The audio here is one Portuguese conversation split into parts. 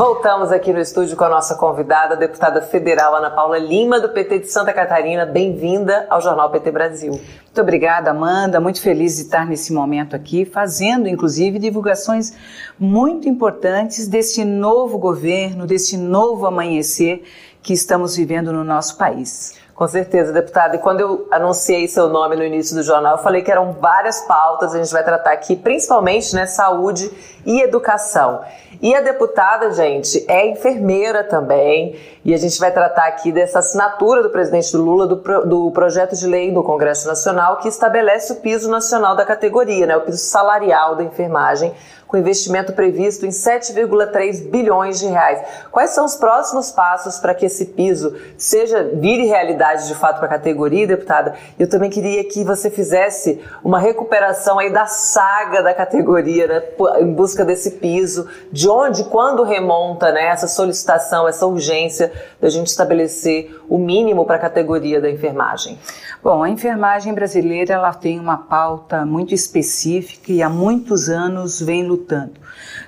Voltamos aqui no estúdio com a nossa convidada, a deputada federal Ana Paula Lima, do PT de Santa Catarina. Bem-vinda ao Jornal PT Brasil. Muito obrigada, Amanda. Muito feliz de estar nesse momento aqui, fazendo inclusive divulgações muito importantes desse novo governo, desse novo amanhecer que estamos vivendo no nosso país. Com certeza, deputada. E quando eu anunciei seu nome no início do jornal, eu falei que eram várias pautas, a gente vai tratar aqui, principalmente, né, saúde e educação. E a deputada, gente, é enfermeira também, e a gente vai tratar aqui dessa assinatura do presidente Lula do, do projeto de lei do Congresso Nacional que estabelece o piso nacional da categoria, né, o piso salarial da enfermagem, com investimento previsto em 7,3 bilhões de reais. Quais são os próximos passos para que esse piso seja vire realidade de fato para a categoria, deputada? Eu também queria que você fizesse uma recuperação aí da saga da categoria, né, em busca desse piso, de onde, quando remonta, né, essa solicitação, essa urgência da gente estabelecer o mínimo para a categoria da enfermagem. Bom, a enfermagem brasileira ela tem uma pauta muito específica e há muitos anos vem lutando, lutando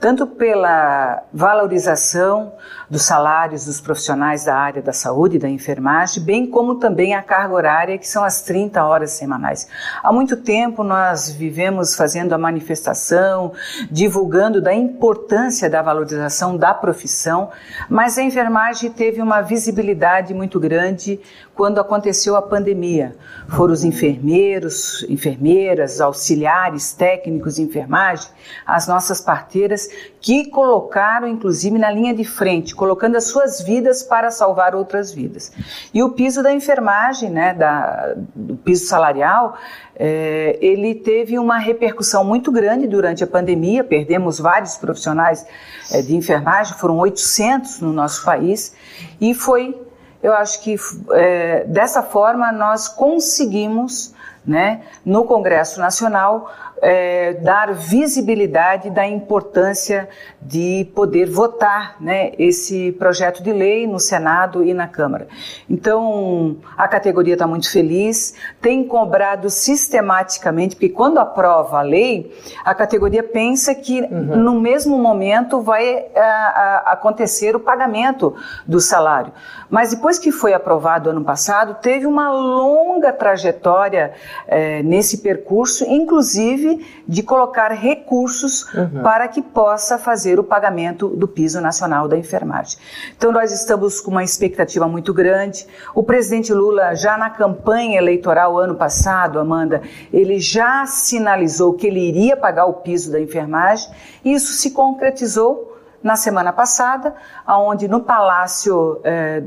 tanto pela valorização dos salários dos profissionais da área da saúde e da enfermagem, bem como também a carga horária, que são as 30 horas semanais. Há muito tempo nós vivemos fazendo a manifestação, divulgando da importância da valorização da profissão, mas a enfermagem teve uma visibilidade muito grande quando aconteceu a pandemia. Foram os enfermeiros, enfermeiras, auxiliares, técnicos de enfermagem, as nossas parteiras, que colocaram, inclusive, na linha de frente, colocando as suas vidas para salvar outras vidas. E o piso da enfermagem, né, da, do piso salarial, é, ele teve uma repercussão muito grande durante a pandemia, perdemos vários profissionais é, de enfermagem, foram 800 no nosso país, e foi eu acho que é, dessa forma nós conseguimos, né, no Congresso Nacional, é, dar visibilidade da importância de poder votar né, esse projeto de lei no Senado e na Câmara. Então, a categoria está muito feliz, tem cobrado sistematicamente, porque quando aprova a lei, a categoria pensa que uhum. no mesmo momento vai a, a, acontecer o pagamento do salário. Mas depois que foi aprovado ano passado, teve uma longa trajetória é, nesse percurso, inclusive de colocar recursos uhum. para que possa fazer o pagamento do piso nacional da enfermagem. Então nós estamos com uma expectativa muito grande. O presidente Lula já na campanha eleitoral ano passado, Amanda, ele já sinalizou que ele iria pagar o piso da enfermagem. Isso se concretizou na semana passada, onde no Palácio eh,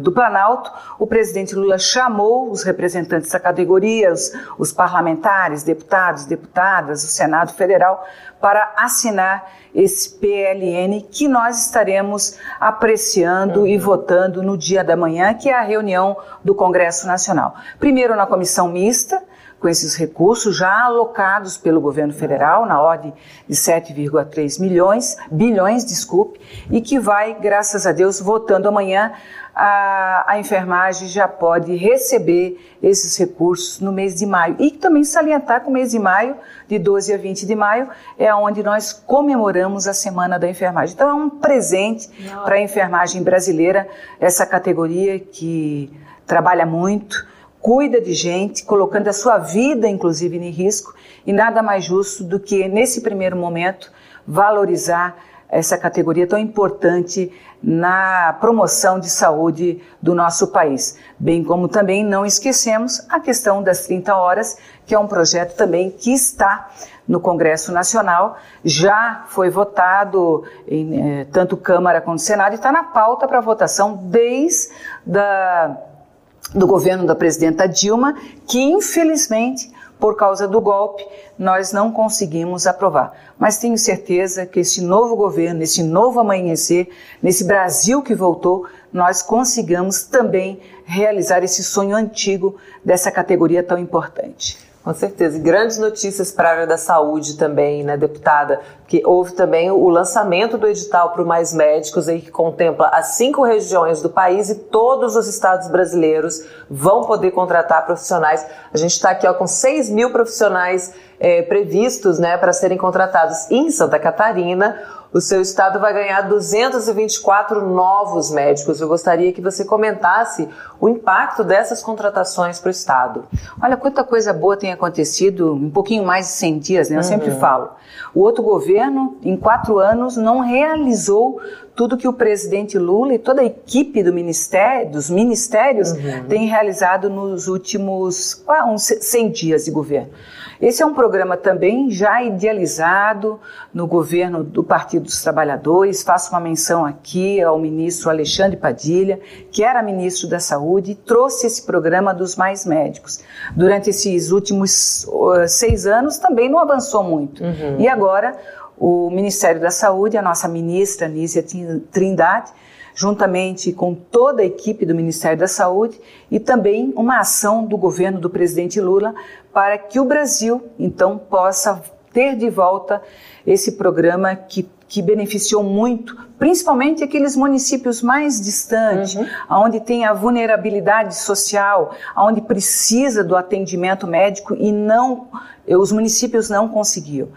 do Planalto, o presidente Lula chamou os representantes da categoria, os, os parlamentares, deputados, deputadas, o Senado Federal, para assinar esse PLN que nós estaremos apreciando uhum. e votando no dia da manhã, que é a reunião do Congresso Nacional. Primeiro na comissão mista, com esses recursos já alocados pelo governo federal, na ordem de 7,3 milhões, bilhões, desculpe, e que vai, graças a Deus, votando amanhã, a, a enfermagem já pode receber esses recursos no mês de maio. E também salientar que o mês de maio, de 12 a 20 de maio, é onde nós comemoramos a Semana da Enfermagem. Então é um presente para a enfermagem brasileira, essa categoria que trabalha muito, cuida de gente, colocando a sua vida, inclusive, em risco, e nada mais justo do que, nesse primeiro momento, valorizar essa categoria tão importante na promoção de saúde do nosso país. Bem como também não esquecemos a questão das 30 horas, que é um projeto também que está no Congresso Nacional, já foi votado em eh, tanto Câmara quanto Senado e está na pauta para votação desde da do governo da presidenta Dilma, que infelizmente, por causa do golpe, nós não conseguimos aprovar. Mas tenho certeza que esse novo governo, esse novo amanhecer, nesse Brasil que voltou, nós consigamos também realizar esse sonho antigo dessa categoria tão importante. Com certeza. E grandes notícias para a área da saúde também, né, deputada? Que houve também o lançamento do edital para o Mais Médicos, aí, que contempla as cinco regiões do país e todos os estados brasileiros vão poder contratar profissionais. A gente está aqui ó, com 6 mil profissionais é, previstos né, para serem contratados em Santa Catarina o seu estado vai ganhar 224 novos médicos. Eu gostaria que você comentasse o impacto dessas contratações para o estado. Olha quanta coisa boa tem acontecido um pouquinho mais de 100 dias, né? Eu uhum. sempre falo. O outro governo, em quatro anos, não realizou tudo que o presidente Lula e toda a equipe do ministério, dos ministérios uhum. tem realizado nos últimos ah, uns 100 dias de governo. Esse é um programa também já idealizado no governo do Partido dos Trabalhadores. Faço uma menção aqui ao ministro Alexandre Padilha, que era ministro da Saúde, e trouxe esse programa dos mais médicos. Durante esses últimos uh, seis anos também não avançou muito. Uhum. E agora o Ministério da Saúde, a nossa ministra Nízia Trindade, juntamente com toda a equipe do Ministério da Saúde e também uma ação do governo do presidente Lula para que o Brasil, então, possa ter de volta esse programa que, que beneficiou muito, principalmente aqueles municípios mais distantes, uhum. onde tem a vulnerabilidade social, onde precisa do atendimento médico e não os municípios não conseguiam.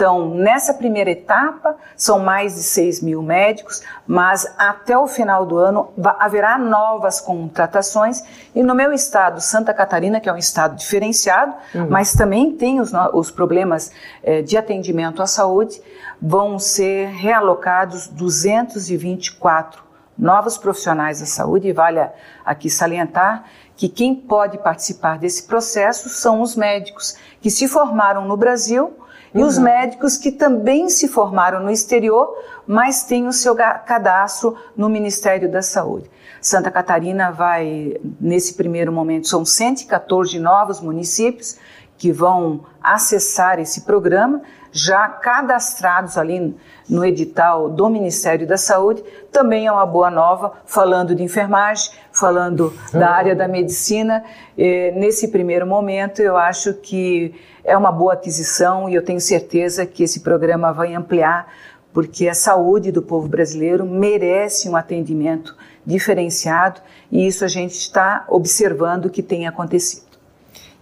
Então, nessa primeira etapa, são mais de 6 mil médicos, mas até o final do ano haverá novas contratações. E no meu estado, Santa Catarina, que é um estado diferenciado, uhum. mas também tem os, os problemas eh, de atendimento à saúde, vão ser realocados 224 novos profissionais da saúde. E vale aqui salientar que quem pode participar desse processo são os médicos que se formaram no Brasil e os uhum. médicos que também se formaram no exterior, mas têm o seu cadastro no Ministério da Saúde. Santa Catarina vai, nesse primeiro momento, são 114 novos municípios que vão acessar esse programa, já cadastrados ali no edital do Ministério da Saúde, também é uma boa nova, falando de enfermagem, falando da uhum. área da medicina. nesse primeiro momento, eu acho que é uma boa aquisição e eu tenho certeza que esse programa vai ampliar, porque a saúde do povo brasileiro merece um atendimento diferenciado e isso a gente está observando que tem acontecido.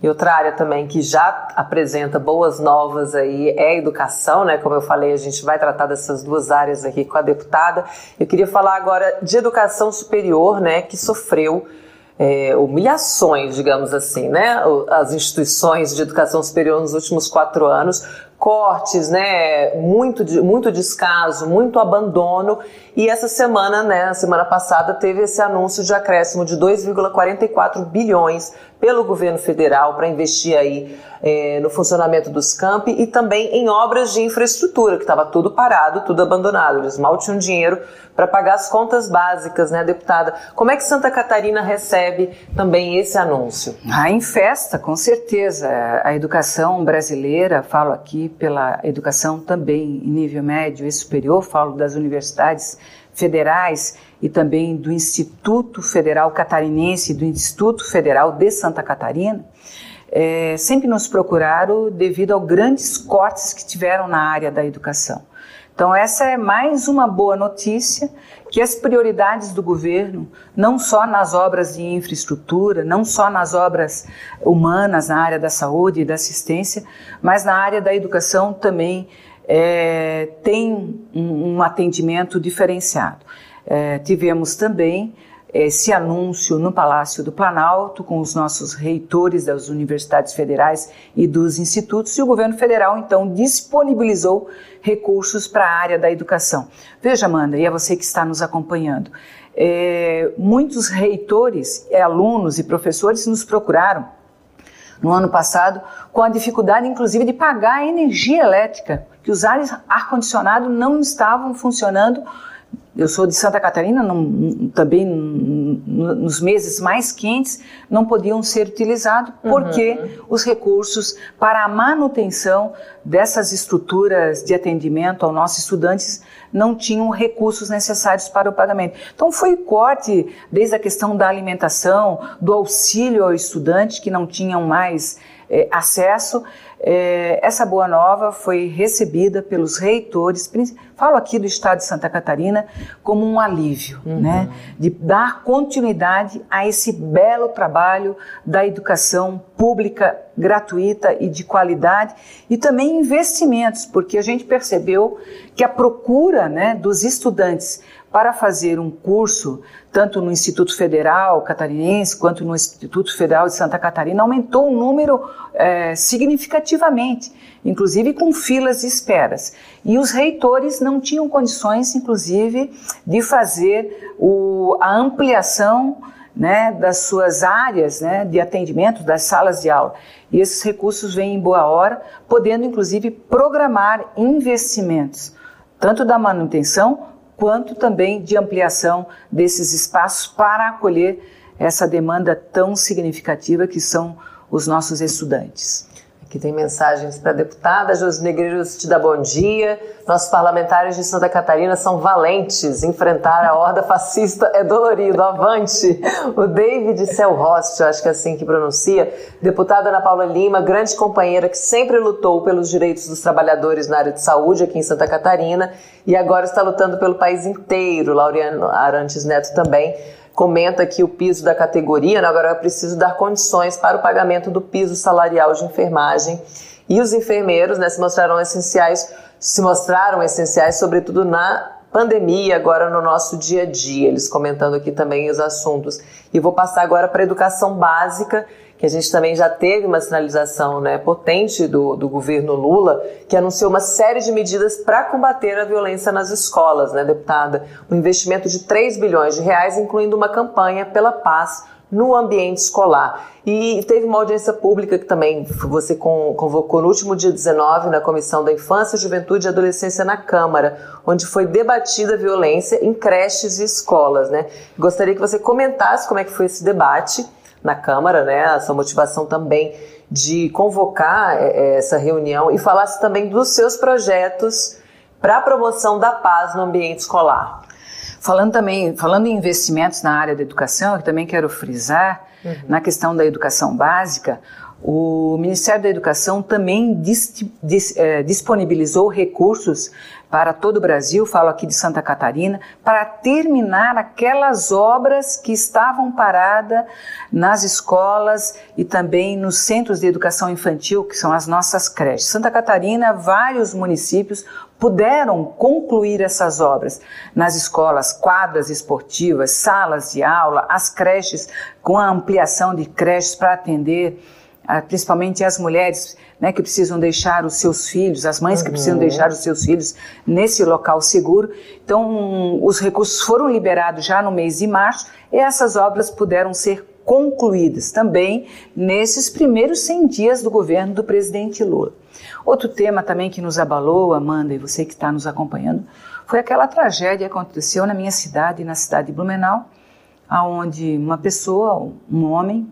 E outra área também que já apresenta boas novas aí é a educação, né? Como eu falei, a gente vai tratar dessas duas áreas aqui com a deputada. Eu queria falar agora de educação superior, né? Que sofreu é, humilhações, digamos assim, né? As instituições de educação superior nos últimos quatro anos cortes, né, muito, muito descaso, muito abandono. E essa semana, né, semana passada, teve esse anúncio de acréscimo de 2,44 bilhões pelo governo federal para investir aí é, no funcionamento dos campi e também em obras de infraestrutura, que estava tudo parado, tudo abandonado. Eles mal tinham dinheiro para pagar as contas básicas, né, deputada? Como é que Santa Catarina recebe também esse anúncio? Ah, em festa, com certeza. A educação brasileira, falo aqui pela educação também em nível médio e superior, falo das universidades federais e também do Instituto Federal Catarinense e do Instituto Federal de Santa Catarina, é, sempre nos procuraram devido aos grandes cortes que tiveram na área da educação. Então, essa é mais uma boa notícia que as prioridades do governo, não só nas obras de infraestrutura, não só nas obras humanas na área da saúde e da assistência, mas na área da educação também é, tem um, um atendimento diferenciado. É, tivemos também esse anúncio no Palácio do Planalto com os nossos reitores das universidades federais e dos institutos e o governo federal então disponibilizou recursos para a área da educação. Veja, Amanda, e é você que está nos acompanhando, é, muitos reitores, alunos e professores nos procuraram no ano passado com a dificuldade, inclusive, de pagar a energia elétrica, que os ar-condicionado não estavam funcionando eu sou de Santa Catarina, não, também nos meses mais quentes não podiam ser utilizados porque uhum. os recursos para a manutenção dessas estruturas de atendimento aos nossos estudantes não tinham recursos necessários para o pagamento. Então foi corte desde a questão da alimentação, do auxílio ao estudante que não tinham mais é, acesso é, essa boa nova foi recebida pelos reitores, falo aqui do estado de Santa Catarina, como um alívio, uhum. né? De dar continuidade a esse belo trabalho da educação pública gratuita e de qualidade e também investimentos, porque a gente percebeu que a procura né, dos estudantes para fazer um curso, tanto no Instituto Federal Catarinense quanto no Instituto Federal de Santa Catarina, aumentou o número é, significativamente, inclusive com filas de esperas. E os reitores não tinham condições, inclusive, de fazer o, a ampliação né, das suas áreas né, de atendimento, das salas de aula. E esses recursos vêm em boa hora, podendo inclusive programar investimentos, tanto da manutenção quanto também de ampliação desses espaços para acolher essa demanda tão significativa que são os nossos estudantes. Aqui tem mensagens para a deputada. Jos Negreiros te dá bom dia. Nossos parlamentares de Santa Catarina são valentes. Enfrentar a horda fascista é dolorido. Avante! O David Selhost, acho que é assim que pronuncia. Deputada Ana Paula Lima, grande companheira que sempre lutou pelos direitos dos trabalhadores na área de saúde aqui em Santa Catarina e agora está lutando pelo país inteiro. Laureano Arantes Neto também comenta aqui o piso da categoria, né? agora é preciso dar condições para o pagamento do piso salarial de enfermagem. E os enfermeiros né, se mostraram essenciais, se mostraram essenciais, sobretudo na pandemia, agora no nosso dia a dia. Eles comentando aqui também os assuntos. E vou passar agora para a educação básica que a gente também já teve uma sinalização né, potente do, do governo Lula, que anunciou uma série de medidas para combater a violência nas escolas, né, deputada? Um investimento de 3 bilhões de reais, incluindo uma campanha pela paz no ambiente escolar. E teve uma audiência pública que também você convocou no último dia 19 na Comissão da Infância, Juventude e Adolescência na Câmara, onde foi debatida a violência em creches e escolas. Né? Gostaria que você comentasse como é que foi esse debate na Câmara, né? Essa motivação também de convocar é, é, essa reunião e falasse também dos seus projetos para a promoção da paz no ambiente escolar. Falando também, falando em investimentos na área da educação, eu também quero frisar uhum. na questão da educação básica, o Ministério da Educação também dis, dis, eh, disponibilizou recursos para todo o Brasil, falo aqui de Santa Catarina, para terminar aquelas obras que estavam paradas nas escolas e também nos centros de educação infantil, que são as nossas creches. Santa Catarina, vários municípios puderam concluir essas obras nas escolas, quadras esportivas, salas de aula, as creches, com a ampliação de creches para atender principalmente as mulheres né, que precisam deixar os seus filhos, as mães que precisam uhum. deixar os seus filhos nesse local seguro. Então, os recursos foram liberados já no mês de março e essas obras puderam ser concluídas também nesses primeiros 100 dias do governo do presidente Lula. Outro tema também que nos abalou, Amanda, e você que está nos acompanhando, foi aquela tragédia que aconteceu na minha cidade, na cidade de Blumenau, aonde uma pessoa, um homem,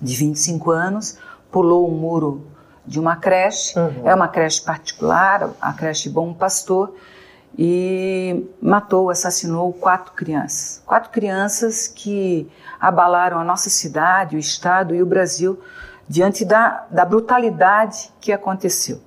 de 25 anos, pulou o muro de uma creche, uhum. é uma creche particular, a creche Bom Pastor, e matou, assassinou quatro crianças. Quatro crianças que abalaram a nossa cidade, o Estado e o Brasil diante da, da brutalidade que aconteceu.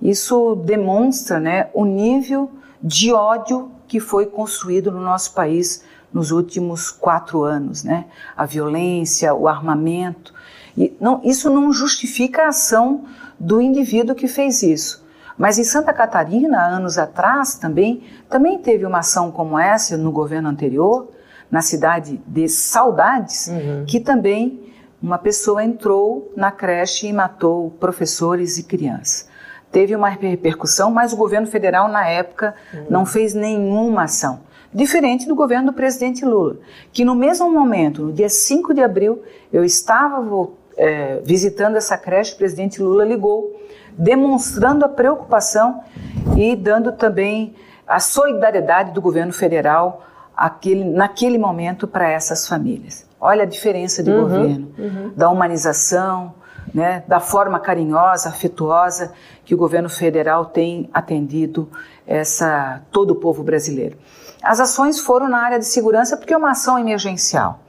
Isso demonstra né, o nível de ódio que foi construído no nosso país nos últimos quatro anos, né? A violência, o armamento. E não, isso não justifica a ação do indivíduo que fez isso. Mas em Santa Catarina, anos atrás também, também teve uma ação como essa no governo anterior, na cidade de Saudades, uhum. que também uma pessoa entrou na creche e matou professores e crianças. Teve uma repercussão, mas o governo federal, na época, uhum. não fez nenhuma ação. Diferente do governo do presidente Lula, que no mesmo momento, no dia 5 de abril, eu estava é, visitando essa creche, o presidente Lula ligou, demonstrando a preocupação e dando também a solidariedade do governo federal aquele, naquele momento para essas famílias. Olha a diferença de uhum, governo, uhum. da humanização, né, da forma carinhosa, afetuosa que o governo federal tem atendido essa todo o povo brasileiro. As ações foram na área de segurança porque é uma ação emergencial.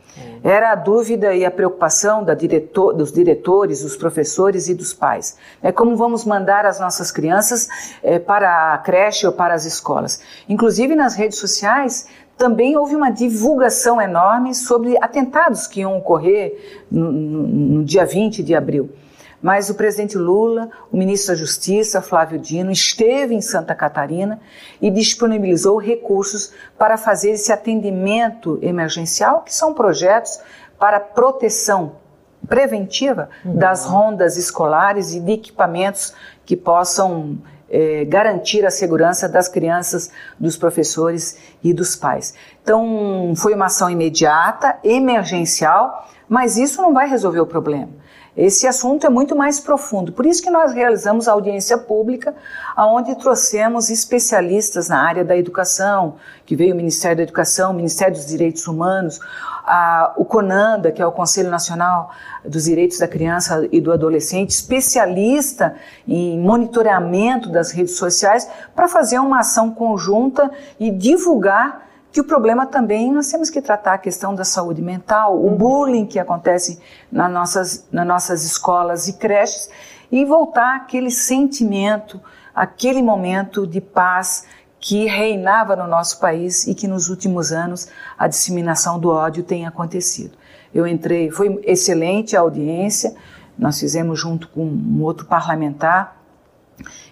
era a dúvida e a preocupação diretor, dos diretores, dos professores e dos pais. É como vamos mandar as nossas crianças é, para a creche ou para as escolas. Inclusive nas redes sociais também houve uma divulgação enorme sobre atentados que iam ocorrer no, no dia 20 de abril. Mas o presidente Lula, o ministro da Justiça, Flávio Dino, esteve em Santa Catarina e disponibilizou recursos para fazer esse atendimento emergencial, que são projetos para proteção preventiva uhum. das rondas escolares e de equipamentos que possam é, garantir a segurança das crianças, dos professores e dos pais. Então, foi uma ação imediata, emergencial, mas isso não vai resolver o problema. Esse assunto é muito mais profundo. Por isso que nós realizamos a audiência pública, onde trouxemos especialistas na área da educação, que veio o Ministério da Educação, o Ministério dos Direitos Humanos, a, o CONANDA, que é o Conselho Nacional dos Direitos da Criança e do Adolescente, especialista em monitoramento das redes sociais, para fazer uma ação conjunta e divulgar que o problema também nós temos que tratar a questão da saúde mental, o uhum. bullying que acontece nas nossas, nas nossas escolas e creches e voltar aquele sentimento, aquele momento de paz que reinava no nosso país e que nos últimos anos a disseminação do ódio tem acontecido. Eu entrei, foi excelente a audiência, nós fizemos junto com um outro parlamentar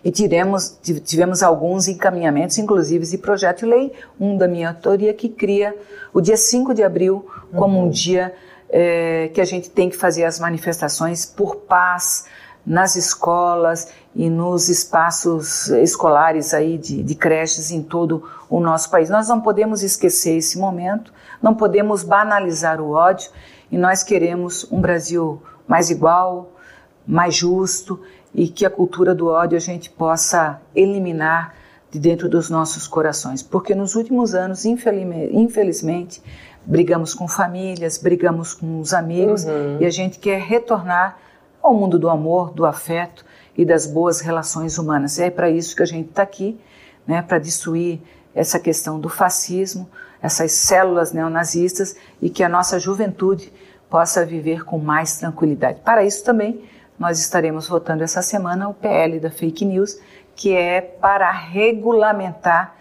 e tivemos, tivemos alguns encaminhamentos, inclusive de projeto de lei, um da minha autoria, que cria o dia 5 de abril como uhum. um dia é, que a gente tem que fazer as manifestações por paz nas escolas e nos espaços escolares aí de, de creches em todo o nosso país. Nós não podemos esquecer esse momento, não podemos banalizar o ódio e nós queremos um Brasil mais igual, mais justo e que a cultura do ódio a gente possa eliminar de dentro dos nossos corações. Porque nos últimos anos, infelizmente, brigamos com famílias, brigamos com os amigos uhum. e a gente quer retornar ao mundo do amor, do afeto e das boas relações humanas. E é para isso que a gente está aqui, né, para destruir essa questão do fascismo, essas células neonazistas e que a nossa juventude possa viver com mais tranquilidade. Para isso também nós estaremos votando essa semana o PL da fake news, que é para regulamentar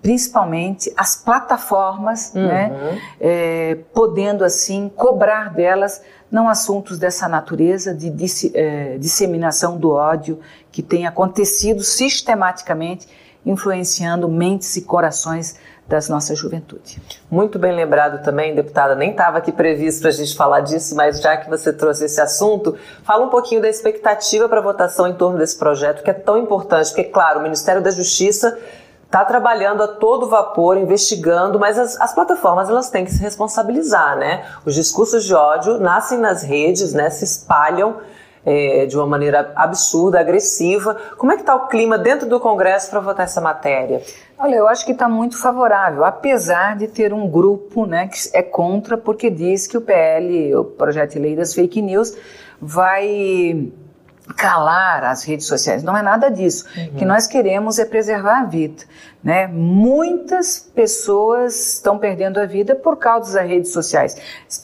principalmente as plataformas, uhum. né, é, podendo assim cobrar delas não assuntos dessa natureza de é, disseminação do ódio que tem acontecido sistematicamente, influenciando mentes e corações das nossas juventude. Muito bem lembrado também, deputada, nem estava aqui previsto para a gente falar disso, mas já que você trouxe esse assunto, fala um pouquinho da expectativa para votação em torno desse projeto, que é tão importante, porque, claro, o Ministério da Justiça está trabalhando a todo vapor, investigando, mas as, as, plataformas elas têm que se responsabilizar, né? Os discursos de ódio nascem nas redes, né? Se espalham é, de uma maneira absurda, agressiva. Como é que está o clima dentro do Congresso para votar essa matéria? Olha, eu acho que está muito favorável, apesar de ter um grupo né, que é contra, porque diz que o PL, o projeto de lei das fake news, vai calar as redes sociais. Não é nada disso. Uhum. O que nós queremos é preservar a vida. Né? Muitas pessoas estão perdendo a vida por causa das redes sociais.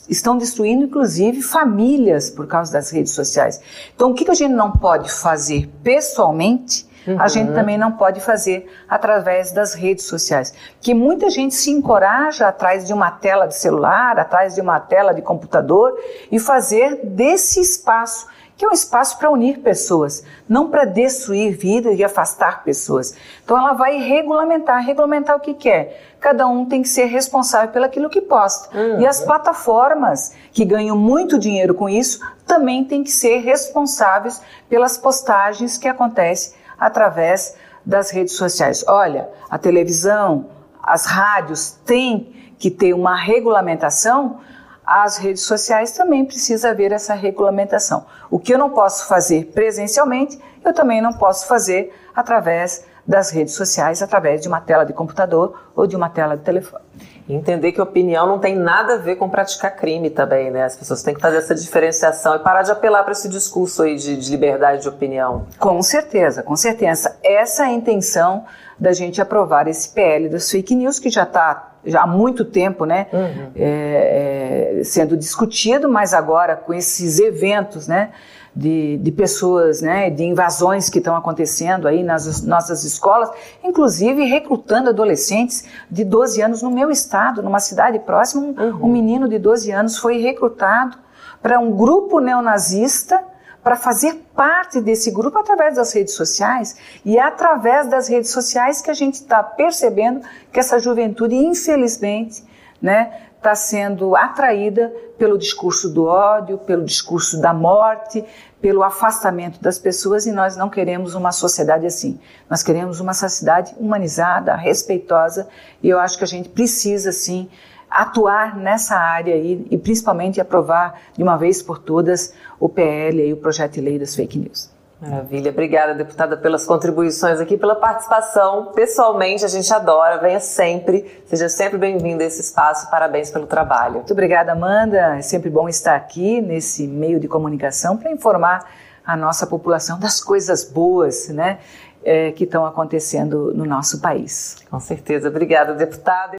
Estão destruindo, inclusive, famílias por causa das redes sociais. Então, o que a gente não pode fazer pessoalmente? Uhum. A gente também não pode fazer através das redes sociais. Que muita gente se encoraja atrás de uma tela de celular, atrás de uma tela de computador e fazer desse espaço que é um espaço para unir pessoas, não para destruir vida e afastar pessoas. Então ela vai regulamentar, regulamentar o que quer. Cada um tem que ser responsável pelo aquilo que posta. Uhum. E as plataformas que ganham muito dinheiro com isso também têm que ser responsáveis pelas postagens que acontecem através das redes sociais. Olha, a televisão, as rádios têm que ter uma regulamentação as redes sociais também precisa haver essa regulamentação. O que eu não posso fazer presencialmente, eu também não posso fazer através das redes sociais, através de uma tela de computador ou de uma tela de telefone. Entender que opinião não tem nada a ver com praticar crime também, né? As pessoas têm que fazer essa diferenciação e parar de apelar para esse discurso aí de, de liberdade de opinião. Com certeza, com certeza. Essa é a intenção da gente aprovar esse PL das fake news que já está já há muito tempo, né, uhum. é, é, sendo discutido, mas agora com esses eventos, né, de, de pessoas, né, de invasões que estão acontecendo aí nas nossas escolas, inclusive recrutando adolescentes de 12 anos no meu estado, numa cidade próxima, um, uhum. um menino de 12 anos foi recrutado para um grupo neonazista para fazer parte desse grupo através das redes sociais e é através das redes sociais que a gente está percebendo que essa juventude, infelizmente, né, está sendo atraída pelo discurso do ódio, pelo discurso da morte, pelo afastamento das pessoas e nós não queremos uma sociedade assim. Nós queremos uma sociedade humanizada, respeitosa e eu acho que a gente precisa sim atuar nessa área aí e principalmente aprovar de uma vez por todas o PL e o projeto de lei das fake news. Maravilha, obrigada deputada pelas contribuições aqui, pela participação. Pessoalmente, a gente adora, venha sempre, seja sempre bem-vindo a esse espaço, parabéns pelo trabalho. Muito obrigada, Amanda. É sempre bom estar aqui nesse meio de comunicação para informar a nossa população das coisas boas, né, é, que estão acontecendo no nosso país. Com certeza, obrigada, deputada.